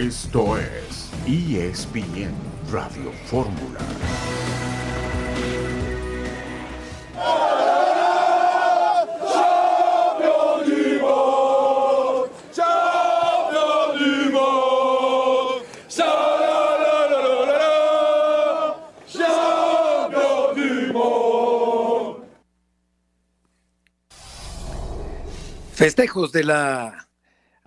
Esto es ESPN Radio Fórmula. Festejos de la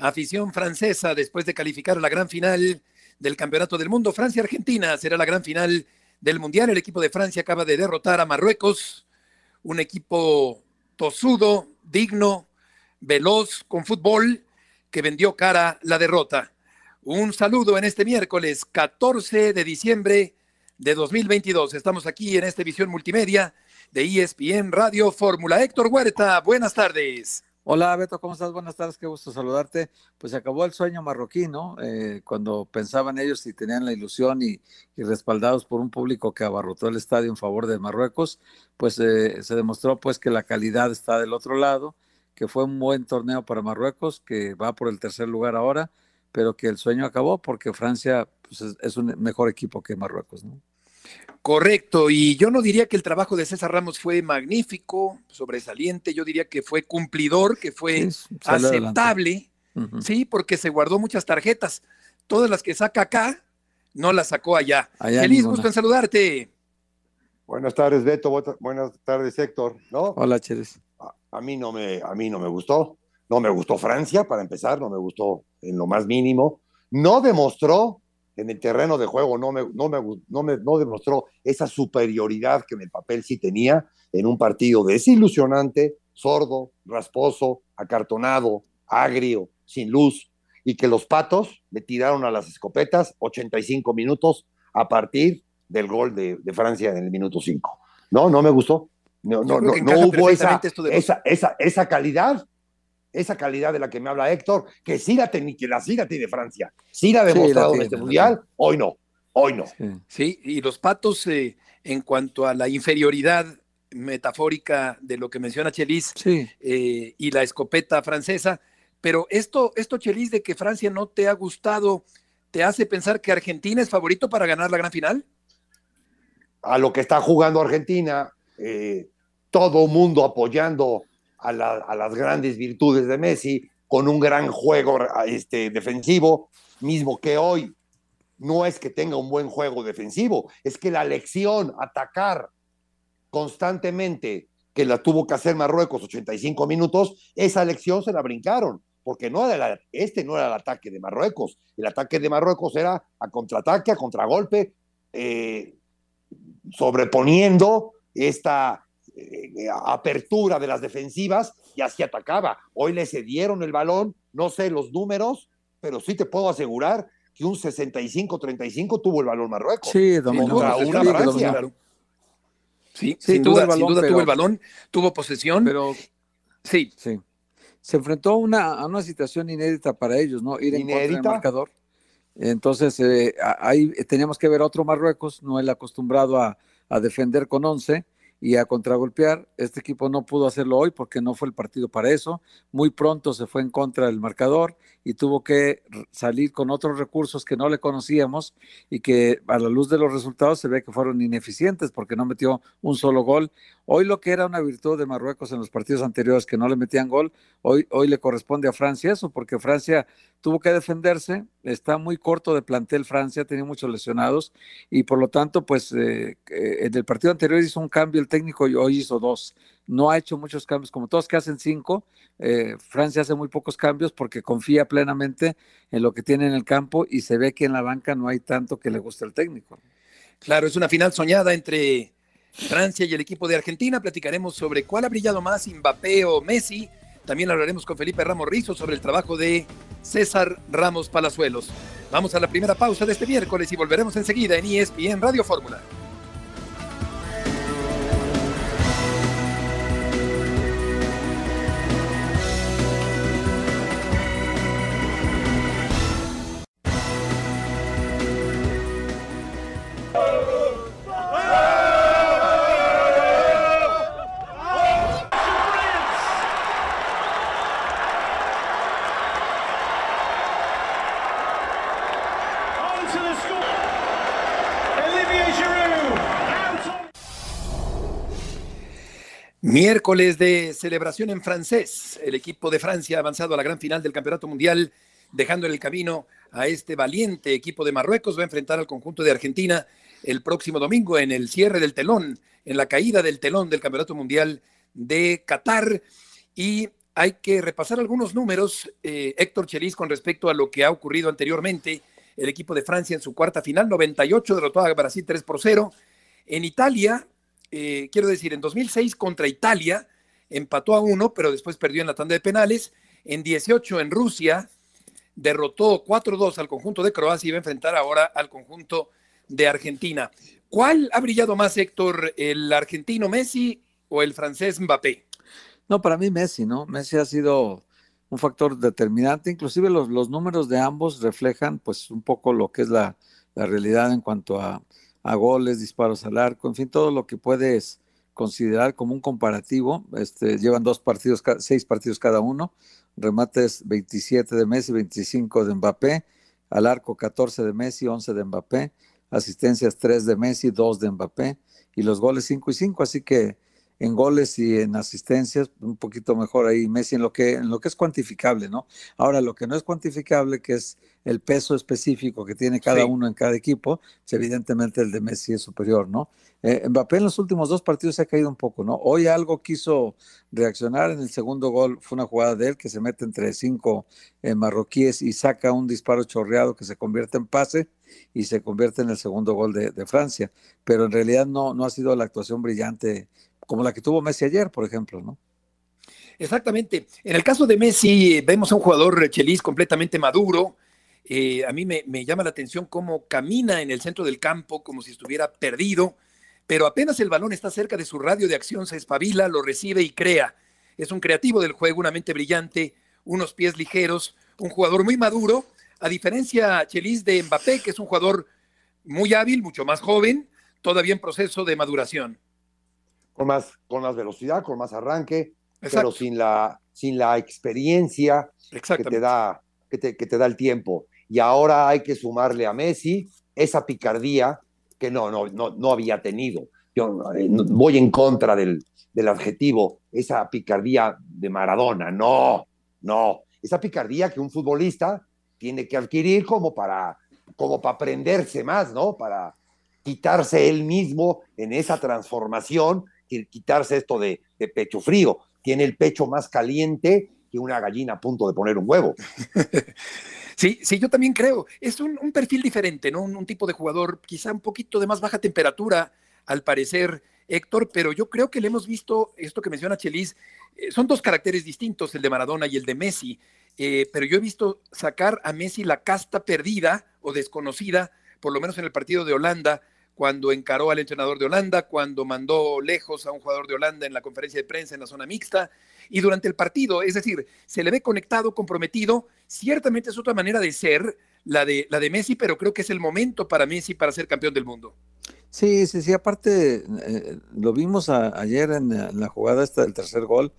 afición francesa después de calificar a la gran final del Campeonato del Mundo. Francia-Argentina será la gran final del Mundial. El equipo de Francia acaba de derrotar a Marruecos, un equipo tosudo, digno, veloz, con fútbol, que vendió cara la derrota. Un saludo en este miércoles 14 de diciembre de 2022. Estamos aquí en esta visión multimedia de ESPN Radio Fórmula. Héctor Huerta, buenas tardes. Hola Beto, ¿cómo estás? Buenas tardes, qué gusto saludarte. Pues se acabó el sueño marroquí, ¿no? Eh, cuando pensaban ellos y tenían la ilusión y, respaldados por un público que abarrotó el estadio en favor de Marruecos, pues eh, se demostró pues que la calidad está del otro lado, que fue un buen torneo para Marruecos, que va por el tercer lugar ahora, pero que el sueño acabó porque Francia pues, es un mejor equipo que Marruecos, ¿no? Correcto, y yo no diría que el trabajo de César Ramos fue magnífico, sobresaliente, yo diría que fue cumplidor, que fue aceptable, sí, porque se guardó muchas tarjetas, todas las que saca acá, no las sacó allá. Feliz gusto en saludarte. Buenas tardes, Beto, buenas tardes, Héctor, ¿no? Hola, Cheres. A, mí no me, a mí no me gustó, no me gustó Francia, para empezar, no me gustó en lo más mínimo, no demostró en el terreno de juego no me, no me, no me no demostró esa superioridad que en el papel sí tenía en un partido desilusionante, sordo, rasposo, acartonado, agrio, sin luz, y que los patos le tiraron a las escopetas 85 minutos a partir del gol de, Francia en el minuto 5. No, no me gustó. No, no, no, no hubo esa, esa, esa, esa calidad esa calidad de la que me habla Héctor, que sí la, que la sí tiene Francia, sí la ha demostrado en este mundial, hoy no, hoy no. Sí, y los patos eh, en cuanto a la inferioridad metafórica de lo que menciona Chelis eh, y la escopeta francesa, pero esto, esto Chelis de que Francia no te ha gustado, ¿te hace pensar que Argentina es favorito para ganar la gran final? A lo que está jugando Argentina, eh, todo mundo apoyando a, las grandes virtudes de Messi, con un gran juego este, defensivo, mismo que hoy. No es que tenga un buen juego defensivo, es que la lección, atacar constantemente, que la tuvo que hacer Marruecos 85 minutos, esa lección se la brincaron, porque no era este no era el ataque de Marruecos, el ataque de Marruecos era a contraataque, a contragolpe, eh, sobreponiendo esta eh, apertura de las defensivas y así atacaba. Hoy le cedieron el balón, no sé los números, pero sí te puedo asegurar que un 65-35 tuvo el balón Marruecos. Sí, dominó. una Francia. Sí, sin duda, tuvo el balón, tuvo posesión. Pero sí. sí. Se enfrentó a una, una situación inédita para ellos, ¿no? Ir en contra del marcador. Entonces, eh, ahí teníamos que ver a otro Marruecos, no el acostumbrado a, a defender con 11 y a contragolpear. Este equipo no pudo hacerlo hoy porque no fue el partido para eso. Muy pronto se fue en contra del marcador y tuvo que salir con otros recursos que no le conocíamos y que a la luz de los resultados se ve que fueron ineficientes porque no metió un solo gol. Hoy lo que era una virtud de Marruecos en los partidos anteriores que no le metían gol, hoy, hoy le corresponde a Francia eso porque Francia tuvo que defenderse, está muy corto de plantel Francia, tenía muchos lesionados y por lo tanto, pues eh, eh, en el partido anterior hizo un cambio el técnico y hoy hizo dos. No ha hecho muchos cambios, como todos que hacen cinco. Eh, Francia hace muy pocos cambios porque confía plenamente en lo que tiene en el campo y se ve que en la banca no hay tanto que le guste al técnico. Claro, es una final soñada entre Francia y el equipo de Argentina. Platicaremos sobre cuál ha brillado más, Mbappé o Messi también hablaremos con Felipe Ramos Rizo sobre el trabajo de César Ramos Palazuelos. Vamos a la primera pausa de este miércoles y volveremos enseguida en ESPN Radio Fórmula. Miércoles de celebración en francés. El equipo de Francia ha avanzado a la gran final del Campeonato Mundial, dejando en el camino a este valiente equipo de Marruecos. Va a enfrentar al conjunto de Argentina el próximo domingo en el cierre del telón, en la caída del telón del Campeonato Mundial de Qatar. Y hay que repasar algunos números, eh, Héctor Chelis, con respecto a lo que ha ocurrido anteriormente. El equipo de Francia en su cuarta final, 98, derrotó a Brasil 3 por 0. En Italia, eh, quiero decir, en 2006 contra Italia empató a uno, pero después perdió en la tanda de penales. En 18 en Rusia derrotó 4-2 al conjunto de Croacia y va a enfrentar ahora al conjunto de Argentina. ¿Cuál ha brillado más, Héctor, el argentino Messi o el francés Mbappé? No, para mí Messi, ¿no? Messi ha sido un factor determinante. Inclusive los, los números de ambos reflejan pues un poco lo que es la realidad en cuanto a a goles, disparos al arco, en fin, todo lo que puedes considerar como un comparativo. Este, llevan dos partidos, seis partidos cada uno, remates 27 de Messi, 25 de Mbappé, al arco 14 de Messi, 11 de Mbappé, asistencias 3 de Messi, 2 de Mbappé, y los goles 5 y 5, así que en goles y en asistencias, un poquito mejor ahí Messi en lo que, en lo que es cuantificable, ¿no? Ahora, lo que no es cuantificable, que es el peso específico que tiene cada uno en cada equipo, pues evidentemente el de Messi es superior, ¿no? Eh, Mbappé en los últimos dos partidos se ha caído un poco, ¿no? Hoy algo quiso reaccionar en el segundo gol, fue una jugada de él que se mete entre cinco eh, marroquíes y saca un disparo chorreado que se convierte en pase y se convierte en el segundo gol de, de Francia, pero en realidad no, no ha sido la actuación brillante como la que tuvo Messi ayer, por ejemplo, ¿no? Exactamente. En el caso de Messi, vemos a un jugador Chelis completamente maduro. Eh, a mí me, llama la atención cómo camina en el centro del campo como si estuviera perdido, pero apenas el balón está cerca de su radio de acción, se espabila, lo recibe y crea. Es un creativo del juego, una mente brillante, unos pies ligeros, un jugador muy maduro, a diferencia, Chelis, de Mbappé, que es un jugador muy hábil, mucho más joven, todavía en proceso de maduración con más, con más velocidad, con más arranque, pero sin la, sin la experiencia que te, da, que, te, que te da el tiempo. Y ahora hay que sumarle a Messi esa picardía que no, no, no, no había tenido. Yo eh, voy en contra del, del adjetivo, esa picardía de Maradona. No, no. Esa picardía que un futbolista tiene que adquirir como para, como para aprenderse más, ¿no? Para quitarse él mismo en esa transformación quitarse esto de, pecho frío. Tiene el pecho más caliente que una gallina a punto de poner un huevo. Sí, sí, yo también creo. Es un, perfil diferente, ¿no? Un, tipo de jugador quizá un poquito de más baja temperatura, al parecer, Héctor, pero yo creo que le hemos visto, esto que menciona Chelis, eh, son dos caracteres distintos, el de Maradona y el de Messi, eh, pero yo he visto sacar a Messi la casta perdida o desconocida, por lo menos en el partido de Holanda, cuando encaró al entrenador de Holanda, cuando mandó lejos a un jugador de Holanda en la conferencia de prensa en la zona mixta y durante el partido. Es decir, se le ve conectado, comprometido. Ciertamente es otra manera de ser la de, la de Messi, pero creo que es el momento para Messi para ser campeón del mundo. Sí, sí, sí. Aparte, eh, lo vimos ayer en, la jugada esta del tercer gol,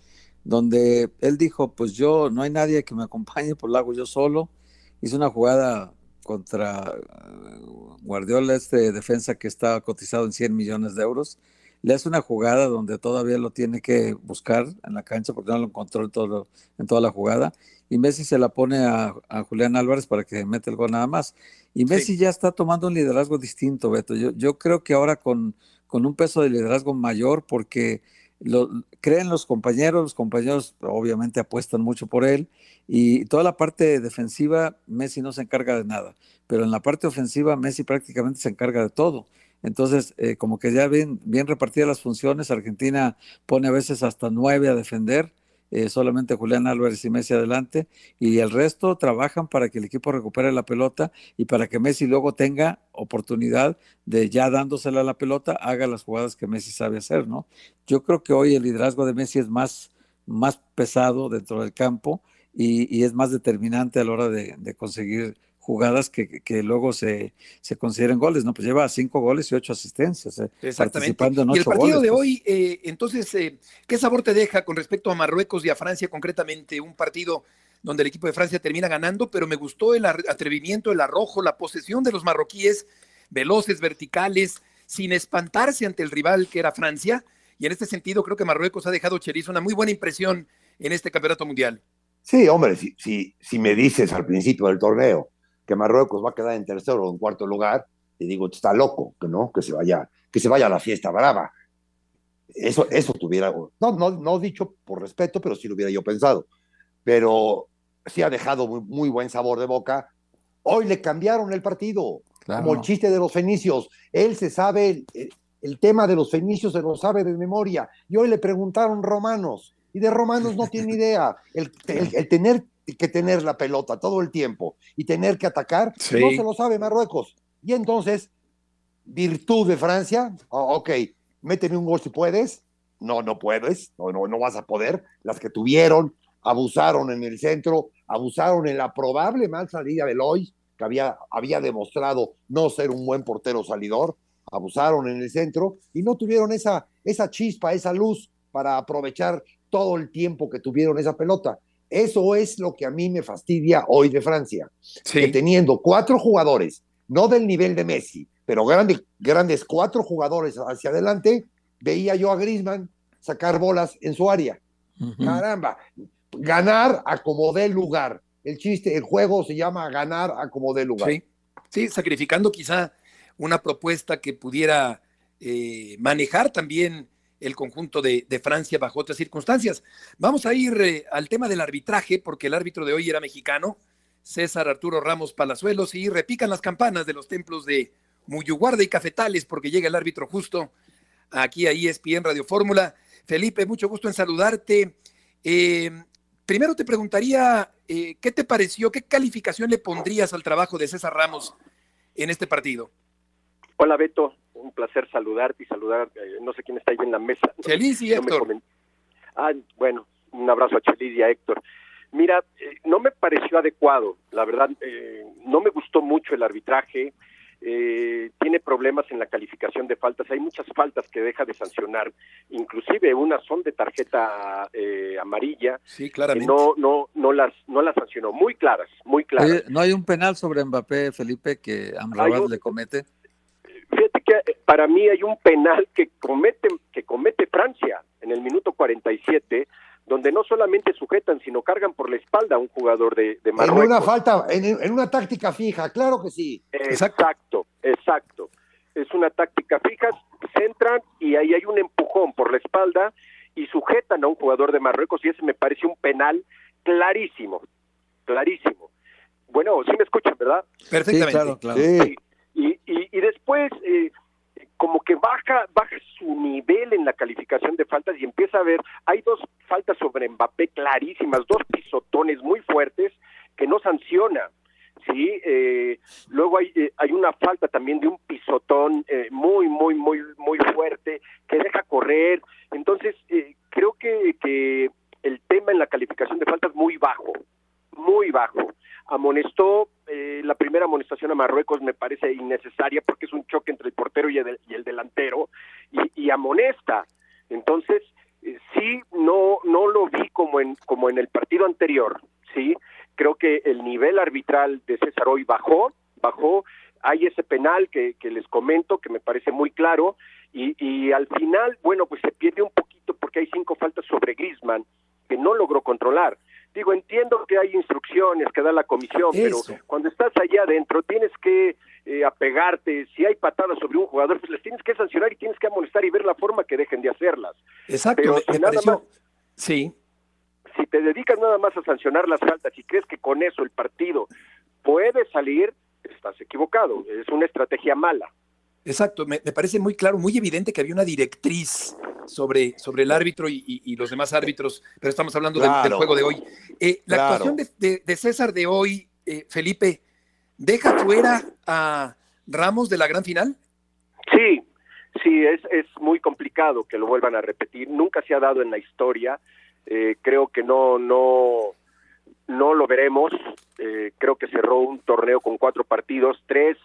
donde él dijo, pues yo, no hay nadie que me acompañe, pues lo hago yo solo. Hizo una jugada contra eh, Guardiola, este defensa que está cotizado en 100 millones de euros, le hace una jugada donde todavía lo tiene que buscar en la cancha porque no lo encontró en, todo, en toda la jugada. Y Messi se la pone a, Julián Álvarez para que mete el gol nada más. Y Messi ya está tomando un liderazgo distinto, Beto. Yo, yo creo que ahora con, con un peso de liderazgo mayor porque lo, creen los compañeros, los compañeros obviamente apuestan mucho por él y toda la parte defensiva Messi no se encarga de nada, pero en la parte ofensiva Messi prácticamente se encarga de todo. Entonces, eh, como que ya bien, bien repartidas las funciones, Argentina pone a veces hasta nueve a defender eh, solamente Julián Álvarez y Messi adelante, y el resto trabajan para que el equipo recupere la pelota y para que Messi luego tenga oportunidad de ya dándosela a la pelota, haga las jugadas que Messi sabe hacer, ¿no? Yo creo que hoy el liderazgo de Messi es más, más pesado dentro del campo y, es más determinante a la hora de, de conseguir jugadas que, que luego se, se, consideren goles, ¿no? Pues lleva cinco goles y ocho asistencias, eh, participando en ocho Y el partido de pues. hoy, eh, entonces, eh, ¿qué sabor te deja con respecto a Marruecos y a Francia concretamente? Un partido donde el equipo de Francia termina ganando, pero me gustó el atrevimiento, el arrojo, la posesión de los marroquíes, veloces, verticales, sin espantarse ante el rival que era Francia. Y en este sentido creo que Marruecos ha dejado Cherizo una muy buena impresión en este campeonato mundial. Sí, hombre, si, si, si me dices al principio del torneo que Marruecos va a quedar en tercero o en cuarto lugar, te digo, está loco, que no, que se vaya, que se vaya a la fiesta brava. Eso, eso tuviera, no, no, no dicho por respeto, pero sí lo hubiera yo pensado. Pero sí ha dejado muy, buen sabor de boca. Hoy le cambiaron el partido, como el chiste de los fenicios. Él se sabe, el, tema de los fenicios se lo sabe de memoria. Y hoy le preguntaron romanos, y de romanos no tiene idea. El, tener que tener la pelota todo el tiempo y tener que atacar, no se lo sabe Marruecos. Y entonces, virtud de Francia, oh, ok, méteme un gol si puedes. No, no puedes, no, no, no vas a poder. Las que tuvieron, abusaron en el centro, abusaron en la probable mal salida de Lois, que había, había demostrado no ser un buen portero salidor, abusaron en el centro y no tuvieron esa, esa chispa, esa luz para aprovechar todo el tiempo que tuvieron esa pelota. Eso es lo que a mí me fastidia hoy de Francia, que teniendo cuatro jugadores, no del nivel de Messi, pero grandes, grandes cuatro jugadores hacia adelante, veía yo a Griezmann sacar bolas en su área. Caramba, ganar a como dé lugar. El chiste, el juego se llama ganar a como dé lugar. Sí. sacrificando quizá una propuesta que pudiera eh, manejar también el conjunto de, Francia bajo otras circunstancias. Vamos a ir eh, al tema del arbitraje, porque el árbitro de hoy era mexicano, César Arturo Ramos Palazuelos, y repican las campanas de los templos de Muyuguarda y Cafetales, porque llega el árbitro justo aquí a ESPN Radio Fórmula. Felipe, mucho gusto en saludarte. Eh, primero te preguntaría, eh, ¿qué te pareció? ¿Qué calificación le pondrías al trabajo de César Ramos en este partido? Hola Beto, un placer saludarte y saludar, eh, no sé quién está ahí en la mesa. Feliz y Héctor. ah, bueno, un abrazo a Chelis y a Héctor. Mira, no me pareció adecuado, la verdad, no me gustó mucho el arbitraje, eh, tiene problemas en la calificación de faltas. Hay muchas faltas que deja de sancionar, inclusive unas son de tarjeta eh, amarilla. Sí, claramente. no, no, no las, no las sancionó. Muy claras, muy claras. ¿No hay un penal sobre Mbappé, Felipe, que Amrabat le comete? Fíjate que eh, para mí hay un penal que comete, que comete Francia en el minuto 47 donde no solamente sujetan, sino cargan por la espalda a un jugador de, de Marruecos. En una falta, en, una táctica fija, claro que sí. Exacto, exacto. Es una táctica fija, centran y ahí hay un empujón por la espalda y sujetan a un jugador de Marruecos y ese me parece un penal clarísimo, clarísimo. Bueno, sí me escuchan, ¿verdad? Perfectamente. claro, claro. Sí. Después, eh, como que baja, baja su nivel en la calificación de faltas y empieza a ver, hay dos faltas sobre Mbappé clarísimas, dos pisotones muy fuertes que no sanciona. Sí, eh, luego hay, eh, hay una falta también de un pisotón eh, muy, muy, muy, muy fuerte que deja correr. Entonces, creo que, que el tema en la calificación de faltas muy bajo, muy bajo amonestó eh, la primera amonestación a Marruecos me parece innecesaria porque es un choque entre el portero y el, delantero y, amonesta. Entonces eh, sí no no lo vi como en como en el partido anterior sí creo que el nivel arbitral de César hoy bajó bajó. Hay ese penal que, que les comento que me parece muy claro y, y al final bueno pues se pierde un poquito porque hay cinco faltas sobre Griezmann que no logró controlar Digo, entiendo que hay instrucciones que da la comisión, pero cuando estás allá adentro tienes que eh, apegarte. Si hay patadas sobre un jugador, pues les tienes que sancionar y tienes que amonestar y ver la forma que dejen de hacerlas. Exacto. Pero si nada más, sí. Si te dedicas nada más a sancionar las faltas y crees que con eso el partido puede salir, estás equivocado. Es una estrategia mala. Exacto, me, parece muy claro, muy evidente que había una directriz sobre, sobre el árbitro y, los demás árbitros, pero estamos hablando del, juego de hoy. Eh, la actuación de, César de hoy, eh, Felipe, ¿deja fuera a Ramos de la gran final? Sí, sí, es, es muy complicado que lo vuelvan a repetir. Nunca se ha dado en la historia. Eh, creo que no, no, no lo veremos. creo que cerró un torneo con cuatro partidos, tres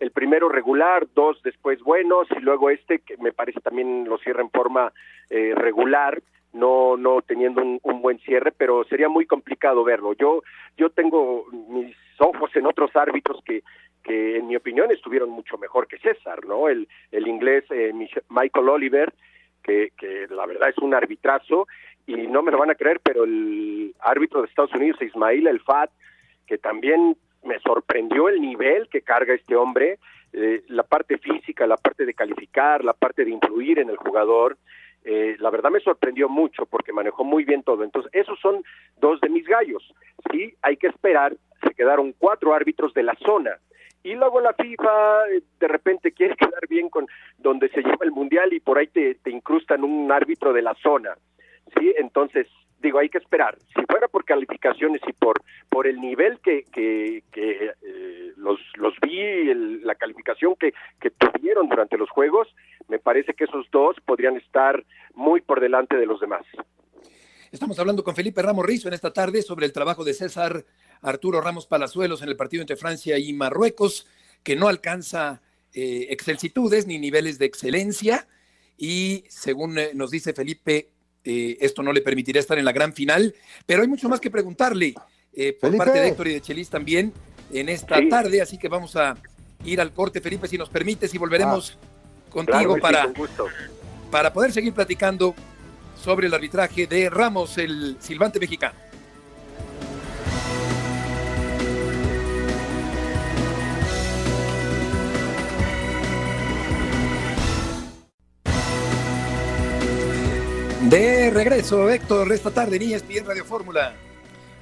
el primero regular, dos después buenos y luego este que me parece también lo cierra en forma eh, regular, no no teniendo un, buen cierre, pero sería muy complicado verlo. Yo yo tengo mis ojos en otros árbitros que que en mi opinión estuvieron mucho mejor que César, ¿no? El el inglés eh, Michael Oliver que que la verdad es un arbitrazo y no me lo van a creer, pero el árbitro de Estados Unidos Ismail El Fat que también me sorprendió el nivel que carga este hombre, eh, la parte física, la parte de calificar, la parte de influir en el jugador. Eh, la verdad me sorprendió mucho porque manejó muy bien todo. Entonces, esos son dos de mis gallos. Sí, hay que esperar. Se quedaron cuatro árbitros de la zona. Y luego la FIFA eh, de repente quiere quedar bien con donde se lleva el mundial y por ahí te, te incrustan un árbitro de la zona. Sí, entonces digo, hay que esperar. Si fuera por calificaciones y por por el nivel que, que, eh, los, los vi, la calificación que, que tuvieron durante los Juegos, me parece que esos dos podrían estar muy por delante de los demás. Estamos hablando con Felipe Ramos Rizo en esta tarde sobre el trabajo de César Arturo Ramos Palazuelos en el partido entre Francia y Marruecos, que no alcanza eh, excelsitudes ni niveles de excelencia. Y según eh, nos dice Felipe, eh, esto no le permitirá estar en la gran final, pero hay mucho más que preguntarle eh, por parte de Héctor y de Chelis también en esta tarde, así que vamos a ir al corte, Felipe, si nos permites, y volveremos ah, contigo para, para poder seguir platicando sobre el arbitraje de Ramos, el silbante mexicano. De regreso, Héctor, esta tarde en ESPN Radio Fórmula.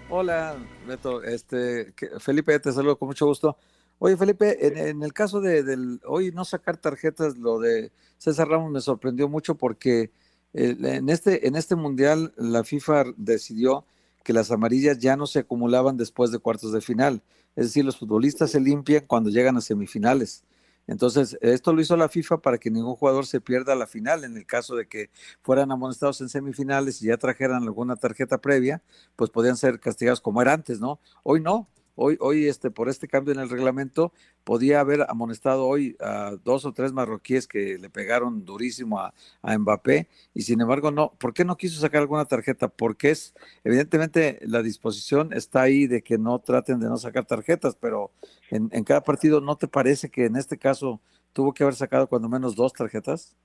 Hola, Beto. Este, Felipe, te saludo con mucho gusto. Oye, Felipe, en, el caso de del, hoy no sacar tarjetas, lo de César Ramos me sorprendió mucho porque en, este, en este mundial la FIFA decidió que las amarillas ya no se acumulaban después de cuartos de final. Es decir, los futbolistas se limpian cuando llegan a semifinales. Entonces, esto lo hizo la FIFA para que ningún jugador se pierda la final. En el caso de que fueran amonestados en semifinales y ya trajeran alguna tarjeta previa, pues podían ser castigados como era antes, ¿no? Hoy no. Hoy, hoy este, por este cambio en el reglamento, podía haber amonestado hoy a dos o tres marroquíes que le pegaron durísimo a, Mbappé, y sin embargo, no. ¿Por qué no quiso sacar alguna tarjeta? Porque es, evidentemente, la disposición está ahí de que no traten de no sacar tarjetas, pero en, en cada partido, ¿no te parece que en este caso tuvo que haber sacado cuando menos dos tarjetas?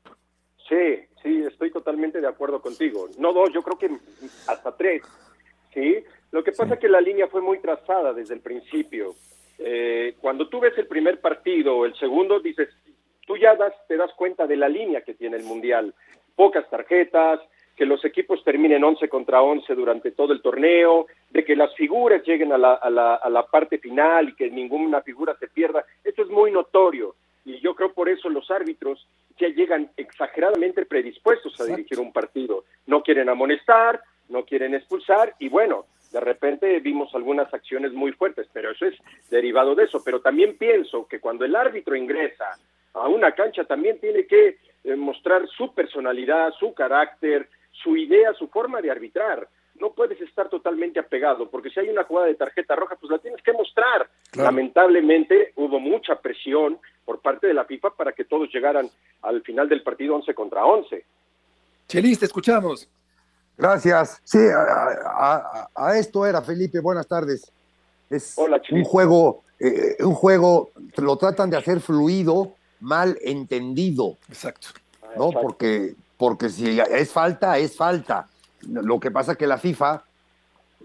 Sí, sí, estoy totalmente de acuerdo contigo. No dos, yo creo que hasta tres. ¿sí? Lo que pasa es que la línea fue muy trazada desde el principio. Eh, cuando tú ves el primer partido o el segundo, dices, tú ya das, te das cuenta de la línea que tiene el Mundial. Pocas tarjetas, que los equipos terminen 11 contra 11 durante todo el torneo, de que las figuras lleguen a la, a la, a la parte final y que ninguna figura se pierda. Esto es muy notorio y yo creo por eso los árbitros ya llegan exageradamente predispuestos a dirigir un partido. No quieren amonestar, no quieren expulsar y bueno, de repente vimos algunas acciones muy fuertes, pero eso es derivado de eso. Pero también pienso que cuando el árbitro ingresa a una cancha también tiene que eh, mostrar su personalidad, su carácter, su idea, su forma de arbitrar. No puedes estar totalmente apegado, porque si hay una jugada de tarjeta roja, pues la tienes que mostrar. Lamentablemente hubo mucha presión por parte de la FIFA para que todos llegaran al final del partido 11 contra 11. Chelis, te escuchamos. Gracias. Sí, a, esto era, Felipe. Buenas tardes. Es un juego, eh, un juego, lo tratan de hacer fluido, mal entendido. Exacto. ¿No? Porque, porque si es falta, es falta. Lo que pasa es que la FIFA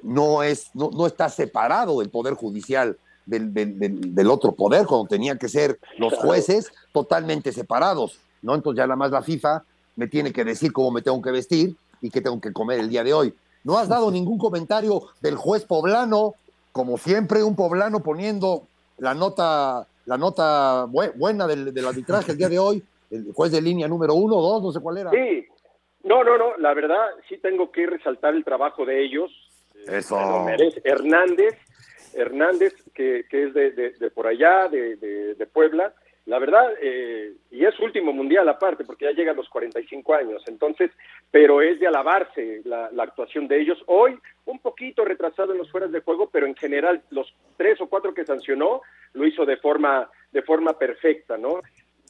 no, es, no, no está separado el Poder Judicial del, del, otro poder, cuando tenían que ser los jueces totalmente separados. ¿no? Entonces ya nada más la FIFA me tiene que decir cómo me tengo que vestir y qué tengo que comer el día de hoy. No has dado ningún comentario del juez poblano, como siempre un poblano poniendo la nota, la nota buena del, arbitraje el día de hoy, el juez de línea número uno, dos, no sé cuál era. Sí, no, no, no, la verdad sí tengo que resaltar el trabajo de ellos. Eso. Hernández, Hernández, que, es de, por allá, de Puebla, la verdad, eh, y es último mundial aparte, porque ya llega a los 45 años, entonces, pero es de alabarse la, actuación de ellos. Hoy, un poquito retrasado en los fueras de juego, pero en general, los tres o cuatro que sancionó, lo hizo de forma, de forma perfecta, ¿no?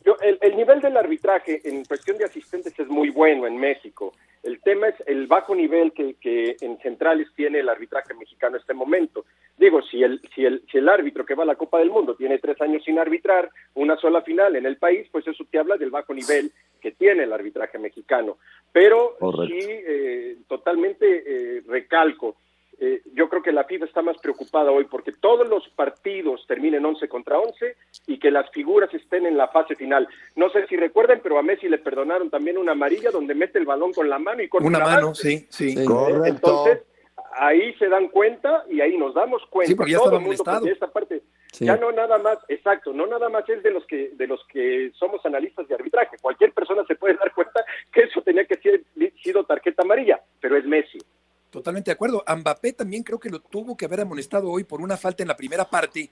Yo, el, el, nivel del arbitraje en cuestión de asistentes es muy bueno en México. El tema es el bajo nivel que, que en centrales tiene el arbitraje mexicano en este momento. Digo, si el, si, el, si el árbitro que va a la Copa del Mundo tiene tres años sin arbitrar una sola final en el país, pues eso te habla del bajo nivel que tiene el arbitraje mexicano. Pero sí, eh, totalmente eh, recalco, eh, yo creo que la FIFA está más preocupada hoy porque todos los partidos terminen 11 contra 11 y que las figuras estén en la fase final. No sé si recuerden, pero a Messi le perdonaron también una amarilla donde mete el balón con la mano y con una mano, sí, sí. Entonces, ahí se dan cuenta y ahí nos damos cuenta. Sí, porque ya todo el mundo, porque esta parte ya no nada más, exacto, no nada más es de los que de los que somos analistas de arbitraje. Cualquier persona se puede dar cuenta que eso tenía que ser sido tarjeta amarilla, pero es Messi. Totalmente de acuerdo. Mbappé también creo que lo tuvo que haber amonestado hoy por una falta en la primera parte,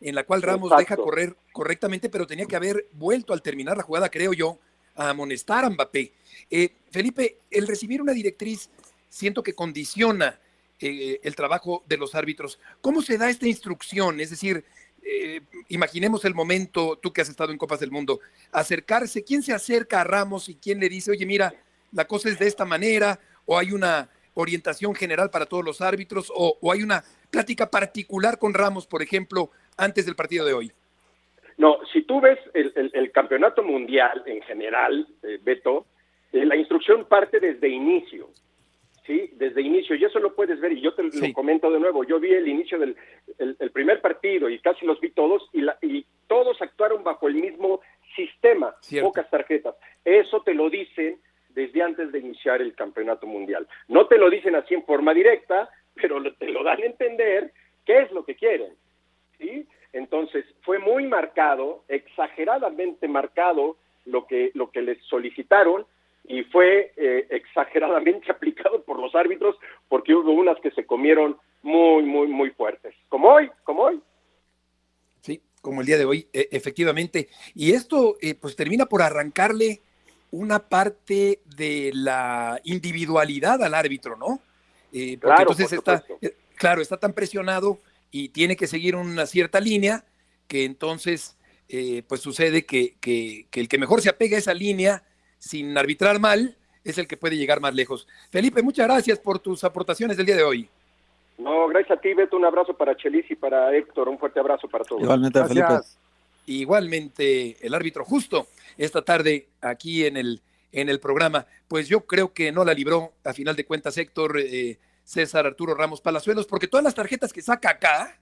en la cual Ramos deja correr correctamente, pero tenía que haber vuelto al terminar la jugada, creo yo, a amonestar a Mbappé. Eh, Felipe, el recibir una directriz siento que condiciona eh, el trabajo de los árbitros. ¿Cómo se da esta instrucción? Es decir, eh, imaginemos el momento, tú que has estado en Copas del Mundo, acercarse, ¿quién se acerca a Ramos y quién le dice, oye, mira, la cosa es de esta manera, o hay una orientación general para todos los árbitros o, hay una plática particular con Ramos, por ejemplo, antes del partido de hoy? No, si tú ves el, campeonato mundial en general, eh, Beto, eh, la instrucción parte desde inicio, ¿sí? Desde inicio, y eso lo puedes ver, y yo te lo comento de nuevo, yo vi el inicio del el, primer partido y casi los vi todos, y, la, y todos actuaron bajo el mismo sistema, pocas tarjetas. Eso te lo dicen desde antes de iniciar el campeonato mundial. No te lo dicen así en forma directa, pero te lo dan a entender qué es lo que quieren. ¿sí? Entonces, fue muy marcado, exageradamente marcado lo que, lo que les solicitaron y fue eh, exageradamente aplicado por los árbitros porque hubo unas que se comieron muy, muy, muy fuertes. Como hoy, como hoy. Sí, como el día de hoy, e, efectivamente. Y esto, eh, pues termina por arrancarle una parte de la individualidad al árbitro, ¿no? Eh, porque entonces está, eh, claro, está tan presionado y tiene que seguir una cierta línea que entonces, eh, pues sucede que, que, el que mejor se apega a esa línea sin arbitrar mal es el que puede llegar más lejos. Felipe, muchas gracias por tus aportaciones del día de hoy. No, gracias a ti, Beto. Un abrazo para Chelis y para Héctor. Un fuerte abrazo para todos. Igualmente, Felipe. Igualmente, el árbitro justo esta tarde aquí en el, en el programa. Pues yo creo que no la libró, a final de cuentas, Héctor eh, César Arturo Ramos Palazuelos, porque todas las tarjetas que saca acá,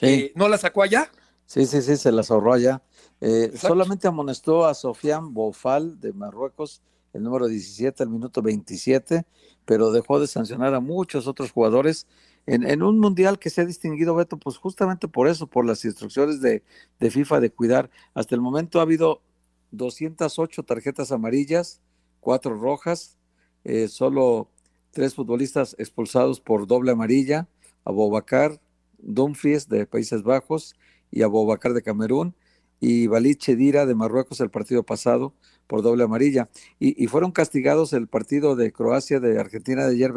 eh, ¿no las sacó allá? Sí, sí, sí, se las ahorró allá. Eh, solamente amonestó a Sofián Bofal de Marruecos, el número 17, al minuto 27, pero dejó de sancionar a muchos otros jugadores en, un mundial que se ha distinguido, Beto, pues justamente por eso, por las instrucciones de, de FIFA de cuidar. Hasta el momento ha habido 208 tarjetas amarillas, cuatro rojas, eh, solo tres futbolistas expulsados por doble amarilla, Abobacar, Dumfries de Países Bajos y Abobacar de Camerún y Baliche Dira de Marruecos el partido pasado por doble amarilla. Y, fueron castigados el partido de Croacia de Argentina de ayer,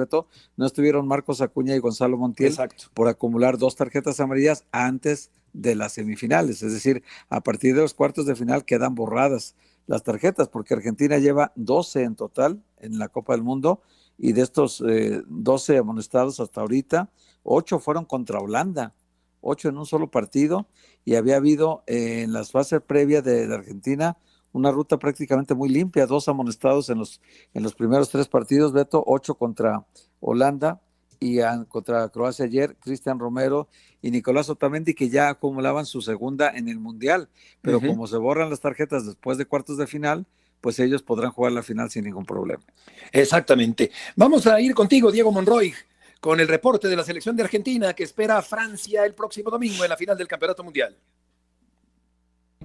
No estuvieron Marcos Acuña y Gonzalo Montiel por acumular dos tarjetas amarillas antes de las semifinales. Es decir, a partir de los cuartos de final quedan borradas las tarjetas, porque Argentina lleva 12 en total en la Copa del Mundo. Y de estos 12 eh, amonestados hasta ahorita, 8 fueron contra Holanda, 8 en un solo partido. Y había habido eh, en las fases previas de, de Argentina una ruta prácticamente muy limpia, dos amonestados en los, en los primeros tres partidos, Beto, ocho contra Holanda y contra Croacia ayer, Cristian Romero y Nicolás Otamendi, que ya acumulaban su segunda en el Mundial, pero como se borran las tarjetas después de cuartos de final, pues ellos podrán jugar la final sin ningún problema. Exactamente. Vamos a ir contigo, Diego Monroy, con el reporte de la selección de Argentina que espera a Francia el próximo domingo en la final del Campeonato Mundial.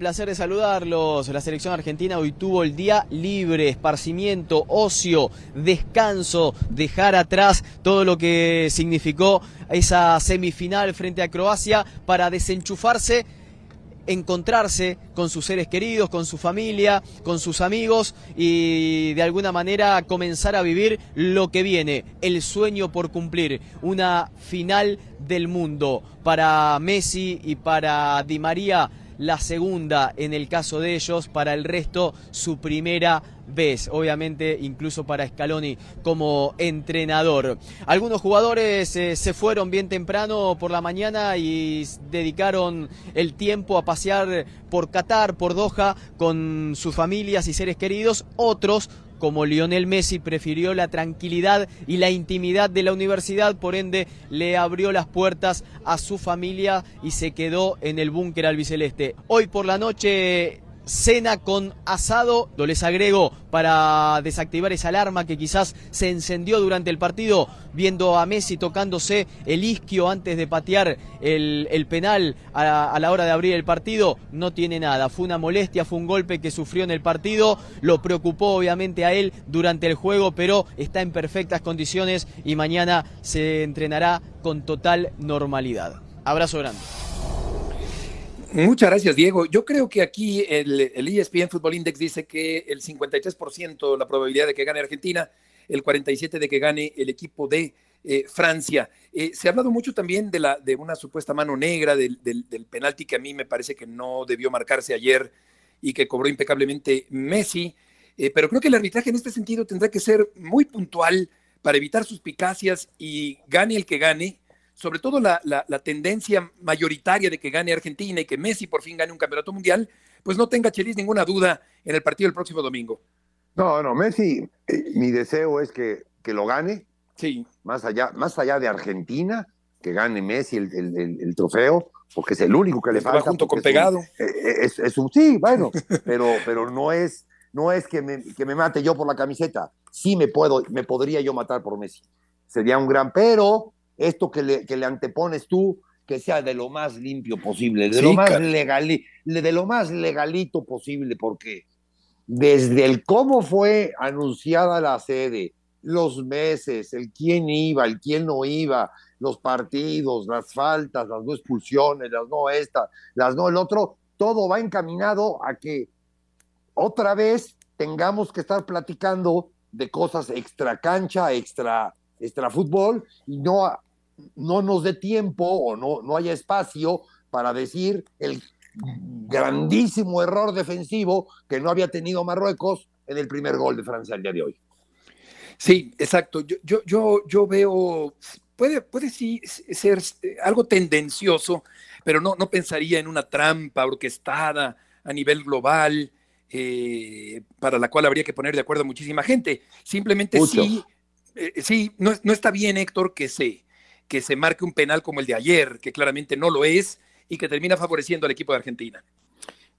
Placer de saludarlos. La selección argentina hoy tuvo el día libre, esparcimiento, ocio, descanso, dejar atrás todo lo que significó esa semifinal frente a Croacia para desenchufarse, encontrarse con sus seres queridos, con su familia, con sus amigos y de alguna manera comenzar a vivir lo que viene, el sueño por cumplir, una final del mundo. Para Messi y para Di María la segunda en el caso de ellos, para el resto su primera vez, obviamente incluso para Scaloni como entrenador. Algunos jugadores eh, se fueron bien temprano por la mañana y dedicaron el tiempo a pasear por Qatar, por Doha, con sus familias y seres queridos. Otros como Lionel Messi prefirió la tranquilidad y la intimidad de la universidad, por ende le abrió las puertas a su familia y se quedó en el búnker albiceleste. Hoy por la noche cena con asado. Lo les agrego para desactivar esa alarma que quizás se encendió durante el partido, viendo a Messi tocándose el isquio antes de patear el, penal a, la hora de abrir el partido. No tiene nada. Fue una molestia, fue un golpe que sufrió en el partido. Lo preocupó obviamente a él durante el juego, pero está en perfectas condiciones y mañana se entrenará con total normalidad. Abrazo grande. Muchas gracias, Diego. Yo creo que aquí el, ESPN Football Index dice que el 53% la probabilidad de que gane Argentina, el 47% de que gane el equipo de eh, Francia. Eh, se ha hablado mucho también de, la, de una supuesta mano negra, del, penalti que a mí me parece que no debió marcarse ayer y que cobró impecablemente Messi. Eh, pero creo que el arbitraje en este sentido tendrá que ser muy puntual para evitar suspicacias y gane el que gane sobre todo la, tendencia mayoritaria de que gane Argentina y que Messi por fin gane un campeonato mundial, pues no tenga Chelis ninguna duda en el partido del próximo domingo. No, no, Messi, eh, mi deseo es que, que, lo gane. Sí. Más allá, más allá de Argentina, que gane Messi el, trofeo, porque es el único que le falta. junto con pegado. Eh, eh, es, un, sí, bueno, pero, pero no es, no es que, me, que me mate yo por la camiseta. Sí me puedo, me podría yo matar por Messi. Sería un gran, pero esto que le, que le antepones tú, que sea de lo más limpio posible, de, lo más legal, de lo más legalito posible, porque desde el cómo fue anunciada la sede, los meses, el quién iba, el quién no iba, los partidos, las faltas, las no expulsiones, las no estas, las no el otro, todo va encaminado a que otra vez tengamos que estar platicando de cosas extra cancha, extra extra fútbol y no, no nos dé tiempo o no, no haya espacio para decir el grandísimo error defensivo que no había tenido Marruecos en el primer gol de Francia el día de hoy. Sí, exacto. Yo, yo, yo, yo veo, puede, puede sí ser algo tendencioso, pero no, no pensaría en una trampa orquestada a nivel global, eh, para la cual habría que poner de acuerdo a muchísima gente. Simplemente sí eh, sí, no, está bien, Héctor, que se, que se marque un penal como el de ayer, que claramente no lo es y que termina favoreciendo al equipo de Argentina.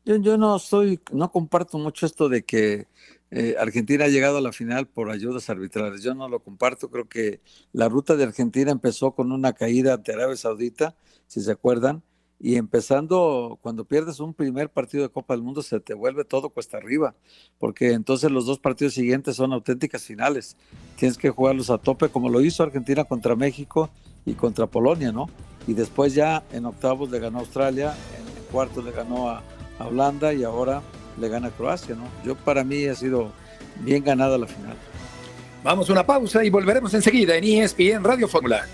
Yo, no estoy, no comparto mucho esto de que eh, Argentina ha llegado a la final por ayudas arbitrales. Yo no lo comparto. Creo que la ruta de Argentina empezó con una caída ante Arabia Saudita, si se acuerdan, y empezando, cuando pierdes un primer partido de Copa del Mundo, se te vuelve todo cuesta arriba, porque entonces los dos partidos siguientes son auténticas finales. Tienes que jugarlos a tope, como lo hizo Argentina contra México y contra Polonia, ¿no? Y después ya en octavos le ganó a Australia, en cuartos le ganó a, a Holanda y ahora le gana a Croacia, ¿no? Yo para mí ha sido bien ganada la final. Vamos a una pausa y volveremos enseguida en ESPN Radio Fórmula.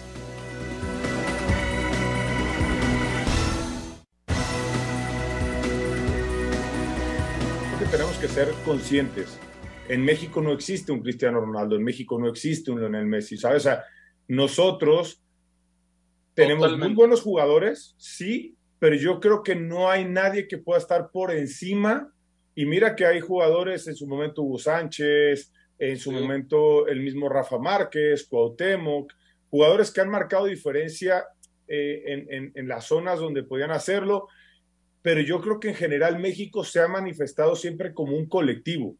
tenemos que ser conscientes. En México no existe un Cristiano Ronaldo, en México no existe un Lionel Messi, ¿sabes? O sea, nosotros tenemos muy buenos jugadores, sí, pero yo creo que no hay nadie que pueda estar por encima. Y mira que hay jugadores, en su momento Hugo Sánchez, en su momento el mismo Rafa Márquez, Cuauhtémoc, jugadores que han marcado diferencia eh, en, en, en, las zonas donde podían hacerlo pero yo creo que en general México se ha manifestado siempre como un colectivo.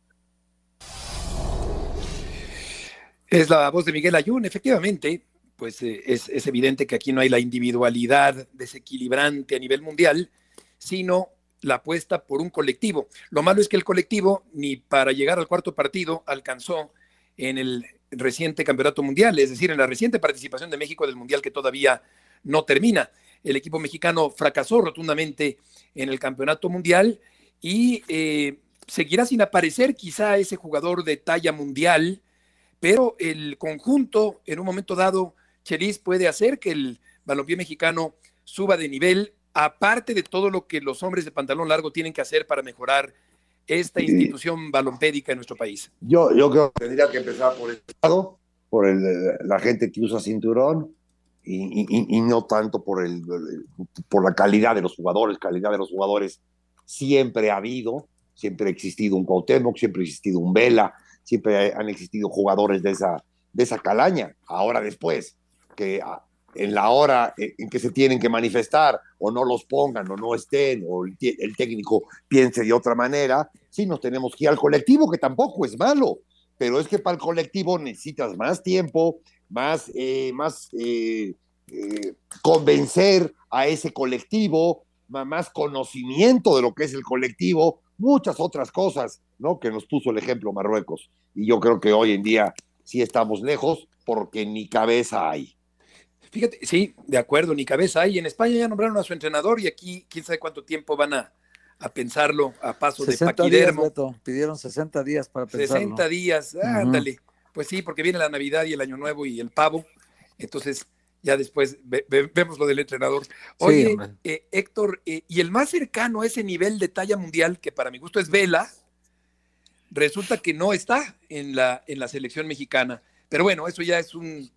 Es la voz de Miguel Ayun, efectivamente, pues eh, es, evidente que aquí no hay la individualidad desequilibrante a nivel mundial, sino la apuesta por un colectivo. Lo malo es que el colectivo ni para llegar al cuarto partido alcanzó en el reciente campeonato mundial, es decir, en la reciente participación de México del mundial que todavía no termina el equipo mexicano fracasó rotundamente en el campeonato mundial y eh, seguirá sin aparecer quizá ese jugador de talla mundial, pero el conjunto en un momento dado, Chelis puede hacer que el balompié mexicano suba de nivel aparte de todo lo que los hombres de pantalón largo tienen que hacer para mejorar esta institución balompédica en nuestro país? Yo, yo creo que tendría que empezar por el Estado, por el, la gente que usa cinturón y, y, no tanto por, el, por la calidad de los jugadores. Calidad de los jugadores siempre ha habido, siempre ha existido un Cuauhtémoc, siempre ha existido un Vela, siempre han existido jugadores de esa, de esa calaña. Ahora después, que en la hora en que se tienen que manifestar o no los pongan o no estén o el, técnico piense de otra manera, sí nos tenemos que ir al colectivo, que tampoco es malo, pero es que para el colectivo necesitas más tiempo, más, eh, más eh, eh, convencer a ese colectivo, más conocimiento de lo que es el colectivo, muchas otras cosas, ¿no? Que nos puso el ejemplo Marruecos. Y yo creo que hoy en día sí estamos lejos porque ni cabeza hay. Fíjate, sí, de acuerdo, ni cabeza hay. En España ya nombraron a su entrenador y aquí quién sabe cuánto tiempo van a, pensarlo a paso de paquidermo. pidieron 60 días para pensarlo. 60 días, ándale. Pues sí, porque viene la Navidad y el Año Nuevo y el pavo. Entonces, ya después vemos lo del entrenador. Oye, eh, Héctor, eh, y el más cercano a ese nivel de talla mundial, que para mi gusto es Vela, resulta que no está en la, en la selección mexicana. Pero bueno, eso ya es un,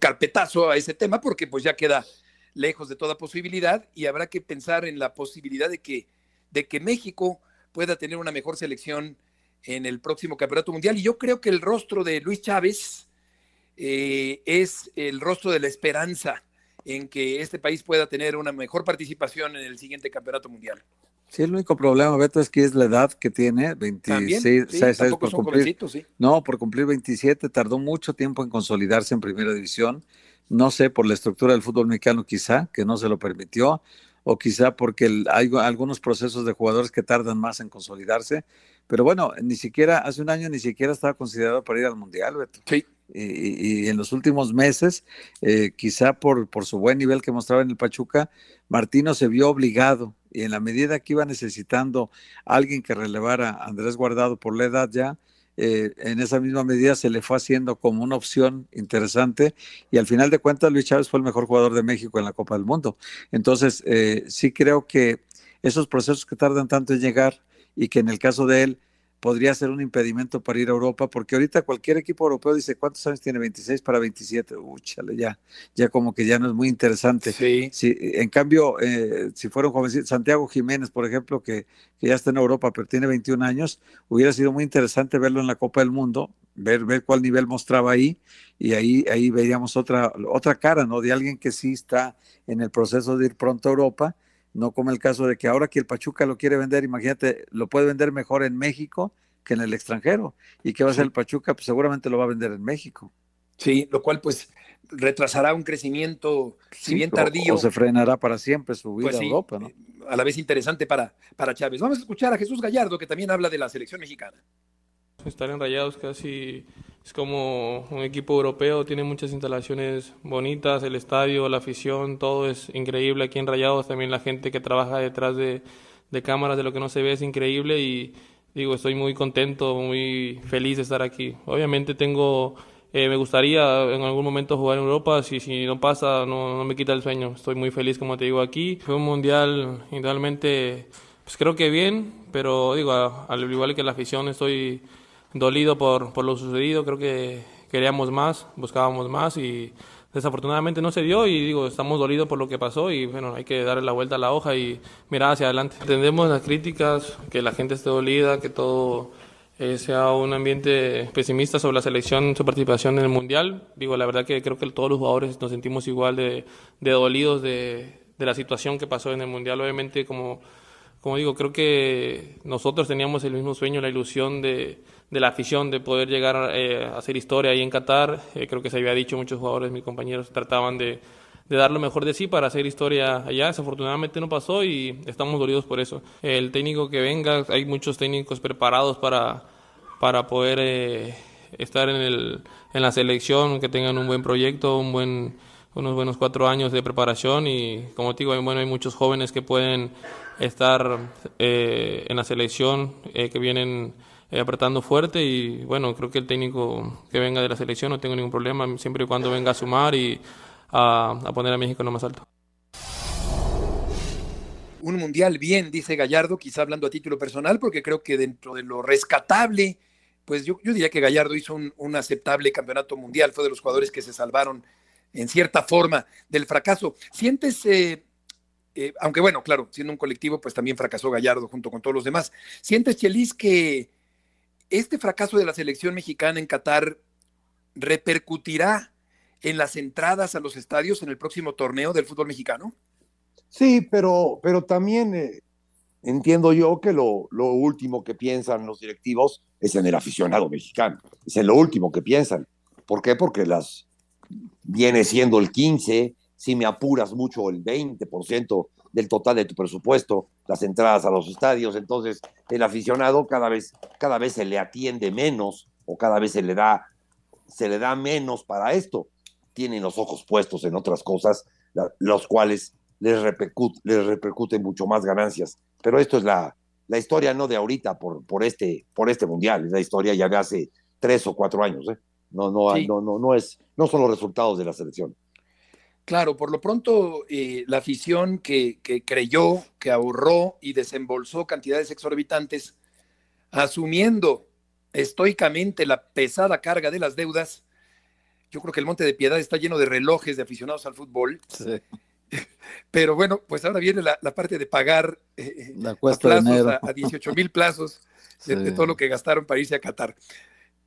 carpetazo a ese tema porque pues ya queda lejos de toda posibilidad y habrá que pensar en la posibilidad de que, de que México pueda tener una mejor selección en el próximo Campeonato Mundial. Y yo creo que el rostro de Luis Chávez eh, es el rostro de la esperanza en que este país pueda tener una mejor participación en el siguiente Campeonato Mundial. Sí, el único problema, Beto, es que es la edad que tiene, 26, sí, por cumplir. No, por cumplir 27, tardó mucho tiempo en consolidarse en primera división. No sé, por la estructura del fútbol mexicano quizá, que no se lo permitió, o quizá porque hay algunos procesos de jugadores que tardan más en consolidarse. Pero bueno, ni siquiera, hace un año ni siquiera estaba considerado para ir al Mundial, Beto. Sí. Y, en los últimos meses, eh, quizá por, por su buen nivel que mostraba en el Pachuca, Martino se vio obligado y en la medida que iba necesitando alguien que relevara a Andrés Guardado por la edad ya, eh, en esa misma medida se le fue haciendo como una opción interesante y al final de cuentas Luis Chávez fue el mejor jugador de México en la Copa del Mundo. Entonces, eh, sí creo que esos procesos que tardan tanto en llegar y que en el caso de él podría ser un impedimento para ir a Europa, porque ahorita cualquier equipo europeo dice, ¿cuántos años tiene? 26 para 27. Úchale, ya, ya como que ya no es muy interesante. Sí. en cambio, eh, si fuera un jovencito, Santiago Jiménez, por ejemplo, que, que, ya está en Europa, pero tiene 21 años, hubiera sido muy interesante verlo en la Copa del Mundo, ver, ver cuál nivel mostraba ahí, y ahí, ahí veríamos otra, otra cara, ¿no? De alguien que sí está en el proceso de ir pronto a Europa no como el caso de que ahora que el Pachuca lo quiere vender, imagínate, lo puede vender mejor en México que en el extranjero. ¿Y qué va a hacer el Pachuca? Pues seguramente lo va a vender en México. Sí, lo cual pues retrasará un crecimiento, si bien tardío. O, se frenará para siempre su vida pues a Europa, ¿no? A la vez interesante para, para Chávez. Vamos a escuchar a Jesús Gallardo, que también habla de la selección mexicana. Estar en Rayados casi es como un equipo europeo, tiene muchas instalaciones bonitas, el estadio, la afición, todo es increíble aquí en Rayados, también la gente que trabaja detrás de, cámaras, de lo que no se ve es increíble y digo, estoy muy contento, muy feliz de estar aquí. Obviamente tengo, eh, me gustaría en algún momento jugar en Europa, si, si no pasa no, me quita el sueño, estoy muy feliz como te digo aquí. Fue un mundial idealmente, pues creo que bien, pero digo, al igual que la afición estoy dolido por, por lo sucedido, creo que queríamos más, buscábamos más y desafortunadamente no se dio y digo, estamos dolidos por lo que pasó y bueno, hay que darle la vuelta a la hoja y mirar hacia adelante. Entendemos las críticas, que la gente esté dolida, que todo eh, sea un ambiente pesimista sobre la selección, su participación en el Mundial. Digo, la verdad que creo que todos los jugadores nos sentimos igual de, de dolidos de, de la situación que pasó en el Mundial. Obviamente, como, como digo, creo que nosotros teníamos el mismo sueño, la ilusión de de la afición de poder llegar eh, a hacer historia ahí en Qatar. Eh, creo que se había dicho, muchos jugadores, mis compañeros, trataban de, de, dar lo mejor de sí para hacer historia allá. Desafortunadamente no pasó y estamos dolidos por eso. El técnico que venga, hay muchos técnicos preparados para, para poder eh, estar en, el, en la selección, que tengan un buen proyecto, un buen unos buenos cuatro años de preparación y como te digo, bueno, hay muchos jóvenes que pueden estar en la selección, que vienen eh, apretando fuerte y bueno, creo que el técnico que venga de la selección no tengo ningún problema, siempre y cuando venga a sumar y a, poner a México en lo más alto. un mundial bien, dice Gallardo, quizá hablando a título personal, porque creo que dentro de lo rescatable, pues yo, diría que Gallardo hizo un, aceptable campeonato mundial, fue de los jugadores que se salvaron en cierta forma del fracaso. ¿Sientes, eh, eh, aunque bueno, claro, siendo un colectivo, pues también fracasó Gallardo junto con todos los demás, ¿sientes, Chelis, que este fracaso de la selección mexicana en Qatar repercutirá en las entradas a los estadios en el próximo torneo del fútbol mexicano? Sí, pero, pero también eh, entiendo yo que lo, lo, último que piensan los directivos es en el aficionado mexicano, es en lo último que piensan. ¿Por qué? Porque las viene siendo el 15, si me apuras mucho el 20% del total de tu presupuesto, las entradas a los estadios, entonces el aficionado cada vez, cada vez se le atiende menos o cada vez se le da, se le da menos para esto. Tienen los ojos puestos en otras cosas, los cuales les, repercute, les repercuten mucho más ganancias. Pero esto es la, la historia no de ahorita por, por, este, por este mundial, es la historia ya de hace tres o cuatro años. ¿eh? No, no, no, no, no, es, no son los resultados de la selección. Claro, por lo pronto eh, la afición que, que, creyó, que ahorró y desembolsó cantidades exorbitantes, asumiendo estoicamente la pesada carga de las deudas, yo creo que el Monte de Piedad está lleno de relojes de aficionados al fútbol. Sí. Pero bueno, pues ahora viene la, parte de pagar eh, la a, a, 18 mil plazos de, todo lo que gastaron para irse a Qatar.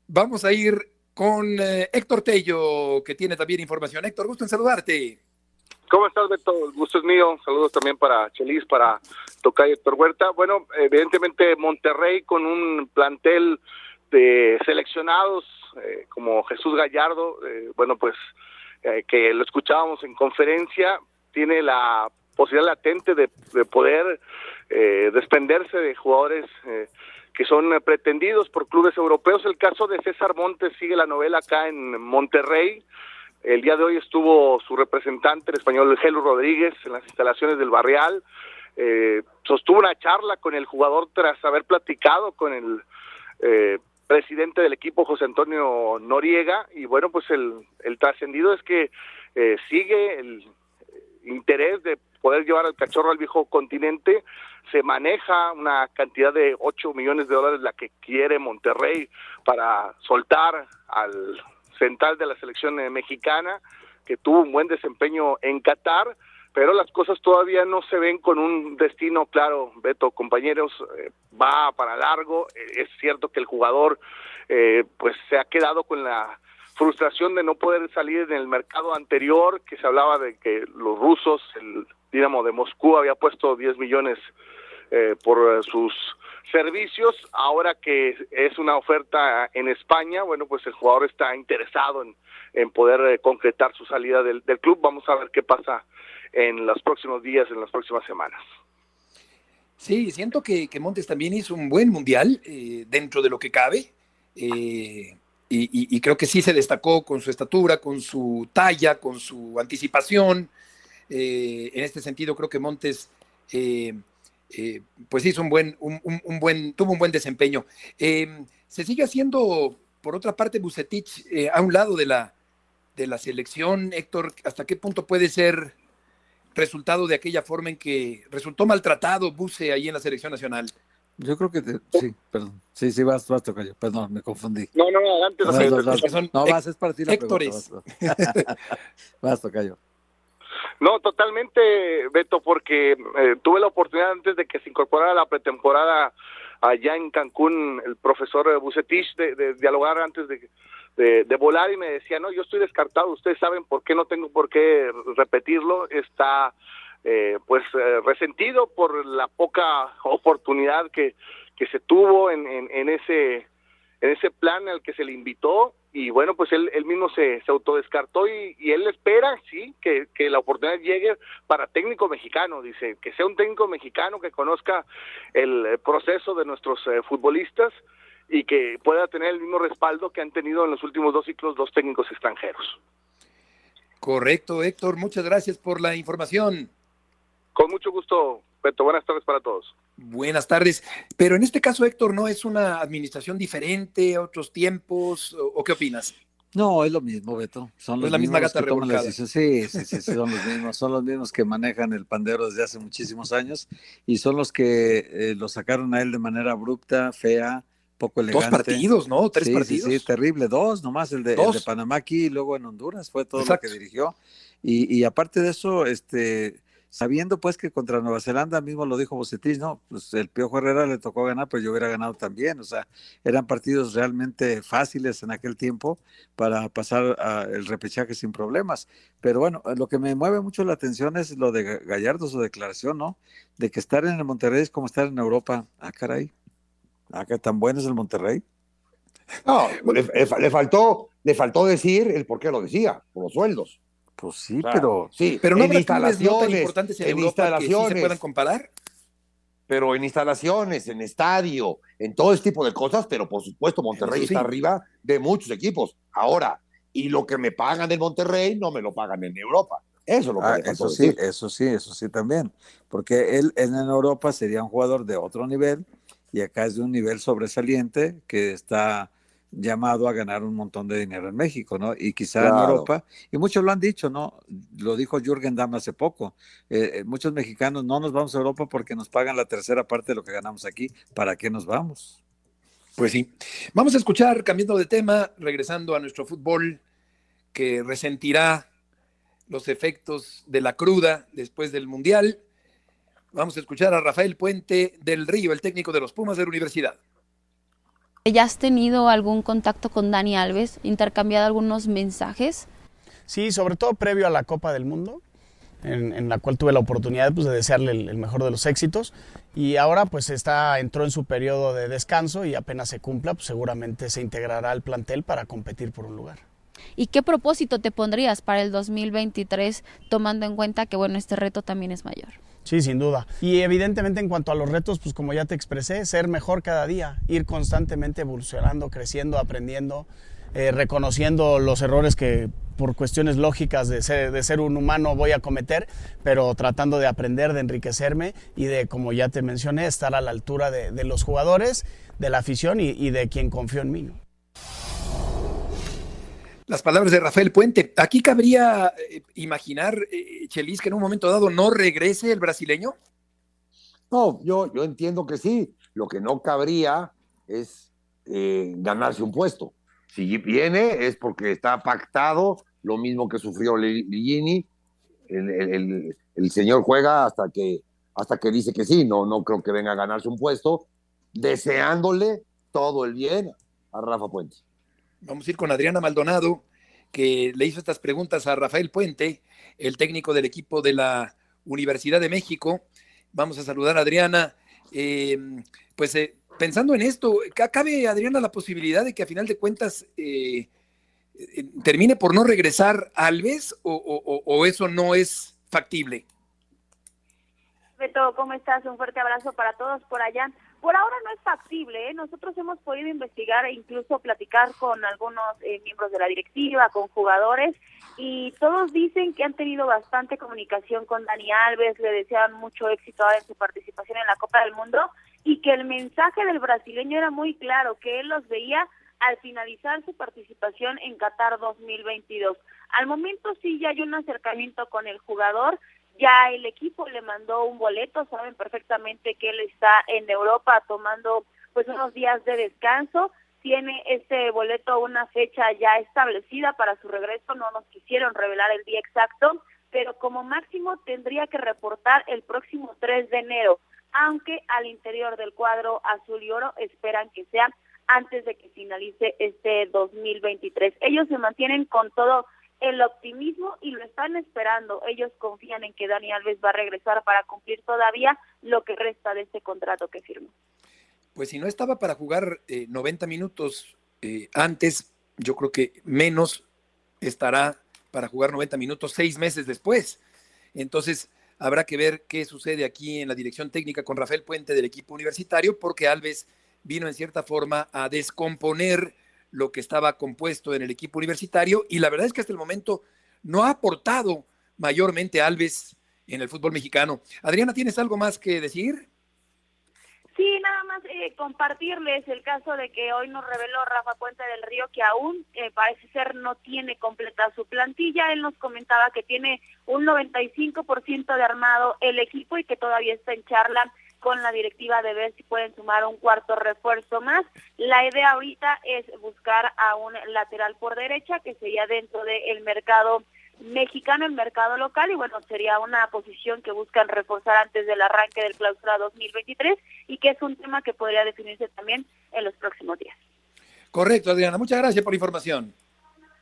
Vamos a ir con eh, Héctor Tello, que tiene también información. Héctor, gusto en saludarte. ¿Cómo estás, Beto? El gusto es mío. Saludos también para Chelis, para Tocay Héctor Huerta. Bueno, evidentemente Monterrey con un plantel de seleccionados como Jesús Gallardo, bueno, pues que lo escuchábamos en conferencia, tiene la posibilidad latente de, poder eh, desprenderse de jugadores eh, que son pretendidos por clubes europeos. El caso de César Montes sigue la novela acá en Monterrey. El día de hoy estuvo su representante, el español Gelo Rodríguez, en las instalaciones del Barrial. Eh, sostuvo una charla con el jugador tras haber platicado con el presidente del equipo, José Antonio Noriega. Y bueno, pues el, el trascendido es que sigue el interés de poder llevar al cachorro al viejo continente, se maneja una cantidad de 8 millones de dólares la que quiere Monterrey para soltar al central de la selección eh, mexicana, que tuvo un buen desempeño en Qatar, pero las cosas todavía no se ven con un destino claro, Beto, compañeros, eh, va para largo, eh, es cierto que el jugador pues se ha quedado con la frustración de no poder salir en el mercado anterior, que se hablaba de que los rusos, el Dinamo de Moscú había puesto 10 millones eh, por eh, sus servicios, ahora que es una oferta en España, bueno, pues el jugador está interesado en, poder eh, concretar su salida del, club. Vamos a ver qué pasa en los próximos días, en las próximas semanas. Sí, siento que, que Montes también hizo un buen mundial dentro de lo que cabe. Eh, y, creo que sí se destacó con su estatura, con su talla, con su anticipación. Eh, en este sentido, creo que Montes eh, eh, pues hizo un buen, un, buen, tuvo un buen desempeño. se sigue haciendo, por otra parte, Bucetich a un lado de la, de la selección. Héctor, ¿hasta qué punto puede ser resultado de aquella forma en que resultó maltratado Buce ahí en la selección nacional? Yo creo que sí, perdón. Sí, sí, vas, vas, Tocayo. Perdón, me confundí. No, no, adelante. No, no, vas, es para ti la Héctores. pregunta. Vas, Tocayo. No, totalmente, Beto, porque eh, tuve la oportunidad antes de que se incorporara la pretemporada allá en Cancún, el profesor Bucetich, de, de dialogar antes de, de, de, volar y me decía, no, yo estoy descartado, ustedes saben por qué no tengo por qué repetirlo, está eh, pues eh, resentido por la poca oportunidad que, que se tuvo en, en, ese en ese plan al que se le invitó y bueno pues él, él mismo se, se autodescartó y, y él espera sí que, que la oportunidad llegue para técnico mexicano dice que sea un técnico mexicano que conozca el proceso de nuestros eh, futbolistas y que pueda tener el mismo respaldo que han tenido en los últimos dos ciclos dos técnicos extranjeros. Correcto, Héctor. Muchas gracias por la información. Con mucho gusto, Beto. Buenas tardes para todos. Buenas tardes. Pero en este caso, Héctor, ¿no es una administración diferente, otros tiempos? ¿O, qué opinas? No, es lo mismo, Beto. Son los la misma gata que toman las Sí, sí, sí, son los mismos. Son los mismos que manejan el pandero desde hace muchísimos años y son los que eh, lo sacaron a él de manera abrupta, fea, poco elegante. Dos partidos, ¿no? Tres partidos. Sí, sí, terrible. Dos, nomás el de, el de Panamá aquí y luego en Honduras. Fue todo lo que dirigió. Y, y aparte de eso, este sabiendo pues que contra Nueva Zelanda mismo lo dijo Bocetis, no, pues el Piojo Herrera le tocó ganar, pero yo hubiera ganado también, o sea, eran partidos realmente fáciles en aquel tiempo para pasar el repechaje sin problemas. Pero bueno, lo que me mueve mucho la atención es lo de Gallardo, su declaración, ¿no? De que estar en el Monterrey es como estar en Europa. Ah, caray. Ah, que tan bueno es el Monterrey. No, le, faltó, le faltó decir el por qué lo decía, por los sueldos. Pues sí, pero. Sí, pero no en instalaciones. Tan importantes en, instalaciones. Que se puedan comparar. Pero en instalaciones, en estadio, en todo este tipo de cosas, pero por supuesto, Monterrey está arriba de muchos equipos. Ahora, y lo que me pagan en Monterrey no me lo pagan en Europa. Eso es lo que ah, Eso sí, eso sí, eso sí también. Porque él, él en Europa sería un jugador de otro nivel y acá es de un nivel sobresaliente que está llamado a ganar un montón de dinero en México, ¿no? Y quizá en Europa, y muchos lo han dicho, ¿no? Lo dijo Jürgen Damm hace poco. Eh, eh, muchos mexicanos no nos vamos a Europa porque nos pagan la tercera parte de lo que ganamos aquí. ¿Para qué nos vamos? Pues sí. Vamos a escuchar, cambiando de tema, regresando a nuestro fútbol, que resentirá los efectos de la cruda después del Mundial. Vamos a escuchar a Rafael Puente del Río, el técnico de los Pumas de la Universidad. ¿Ya has tenido algún contacto con Dani Alves, intercambiado algunos mensajes? Sí, sobre todo previo a la Copa del Mundo, en, la cual tuve la oportunidad pues, de desearle el, mejor de los éxitos. Y ahora pues está, entró en su periodo de descanso y apenas se cumpla, pues, seguramente se integrará al plantel para competir por un lugar. ¿Y qué propósito te pondrías para el 2023 tomando en cuenta que bueno, este reto también es mayor? Sí, sin duda. Y evidentemente en cuanto a los retos, pues como ya te expresé, ser mejor cada día, ir constantemente evolucionando, creciendo, aprendiendo, eh, reconociendo los errores que por cuestiones lógicas de ser, un humano voy a cometer, pero tratando de aprender, de enriquecerme y de, como ya te mencioné, estar a la altura de, los jugadores, de la afición y de quien confió en mí las palabras de Rafael Puente. Aquí cabría eh, imaginar, eh, Chelis, que en un momento dado no regrese el brasileño. No, yo, yo entiendo que sí. Lo que no cabría es eh, ganarse un puesto. Si viene es porque está pactado, lo mismo que sufrió Ligini. El, el, señor juega hasta que, hasta que dice que sí. No, no creo que venga a ganarse un puesto, deseándole todo el bien a Rafa Puente. Vamos a ir con Adriana Maldonado, que le hizo estas preguntas a Rafael Puente, el técnico del equipo de la Universidad de México. Vamos a saludar a Adriana. Eh, pues eh, pensando en esto, ¿cabe, Adriana, la posibilidad de que a final de cuentas eh, termine por no regresar Alves o, o eso no es factible? Beto, ¿cómo estás? Un fuerte abrazo para todos por allá. Por ahora no es factible, ¿eh? nosotros hemos podido investigar e incluso platicar con algunos eh, miembros de la directiva, con jugadores, y todos dicen que han tenido bastante comunicación con Dani Alves, le desean mucho éxito en su participación en la Copa del Mundo, y que el mensaje del brasileño era muy claro, que él los veía al finalizar su participación en Qatar 2022. Al momento sí ya hay un acercamiento con el jugador, ya el equipo le mandó un boleto, saben perfectamente que él está en Europa tomando pues unos días de descanso, tiene este boleto una fecha ya establecida para su regreso, no nos quisieron revelar el día exacto, pero como máximo tendría que reportar el próximo 3 de enero, aunque al interior del cuadro azul y oro esperan que sea antes de que finalice este 2023. Ellos se mantienen con todo el optimismo y lo están esperando. Ellos confían en que Dani Alves va a regresar para cumplir todavía lo que resta de este contrato que firmó. Pues si no estaba para jugar 90 eh, minutos eh, antes, yo creo que menos estará para jugar 90 minutos seis meses después. Entonces, habrá que ver qué sucede aquí en la dirección técnica con Rafael Puente del equipo universitario, porque Alves vino en cierta forma a descomponer lo que estaba compuesto en el equipo universitario y la verdad es que hasta el momento no ha aportado mayormente Alves en el fútbol mexicano. Adriana, ¿tienes algo más que decir? Sí, nada más eh, compartirles el caso de que hoy nos reveló Rafa Puente del Río que aún eh, parece ser no tiene completa su plantilla. Él nos comentaba que tiene un 95% de armado el equipo y que todavía está en charla con la directiva de ver si pueden sumar un cuarto refuerzo más. La idea ahorita es buscar a un lateral por derecha que sería dentro del mercado mexicano, el mercado local y bueno, sería una posición que buscan reforzar antes del arranque del clausura 2023 y que es un tema que podría definirse también en los próximos días. Correcto, Adriana. Muchas gracias por la información.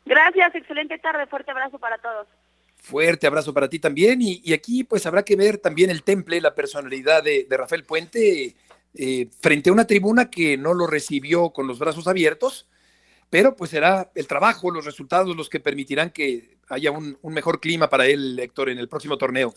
Gracias, excelente tarde, fuerte abrazo para todos. Fuerte abrazo para ti también. Y, aquí pues habrá que ver también el temple, la personalidad de, Rafael Puente eh, frente a una tribuna que no lo recibió con los brazos abiertos, pero pues será el trabajo, los resultados los que permitirán que haya un, mejor clima para él, Héctor, en el próximo torneo.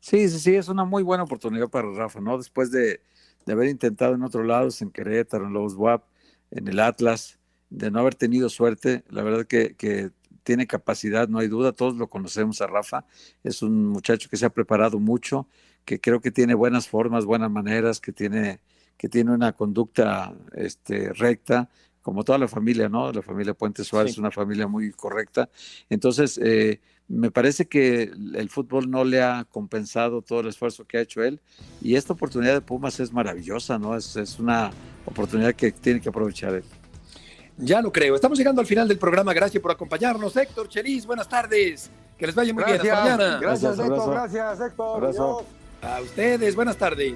Sí, sí, sí, es una muy buena oportunidad para Rafa, ¿no? Después de, haber intentado en otros lados, en Querétaro, en Lobos WAP, en el Atlas, de no haber tenido suerte, la verdad que tiene capacidad, no hay duda, todos lo conocemos a Rafa, es un muchacho que se ha preparado mucho, que creo que tiene buenas formas, buenas maneras, que tiene, que tiene una conducta este, recta, como toda la familia, ¿no? La familia Puente Suárez es una familia muy correcta. Entonces, eh, me parece que el fútbol no le ha compensado todo el esfuerzo que ha hecho él y esta oportunidad de Pumas es maravillosa, ¿no? Es, es una oportunidad que tiene que aprovechar él. Ya lo creo. Estamos llegando al final del programa. Gracias por acompañarnos. Héctor, Chelis, buenas tardes. Que les vaya muy bien. Hasta mañana. Gracias, Héctor. Gracias, Héctor. A ustedes, buenas tardes.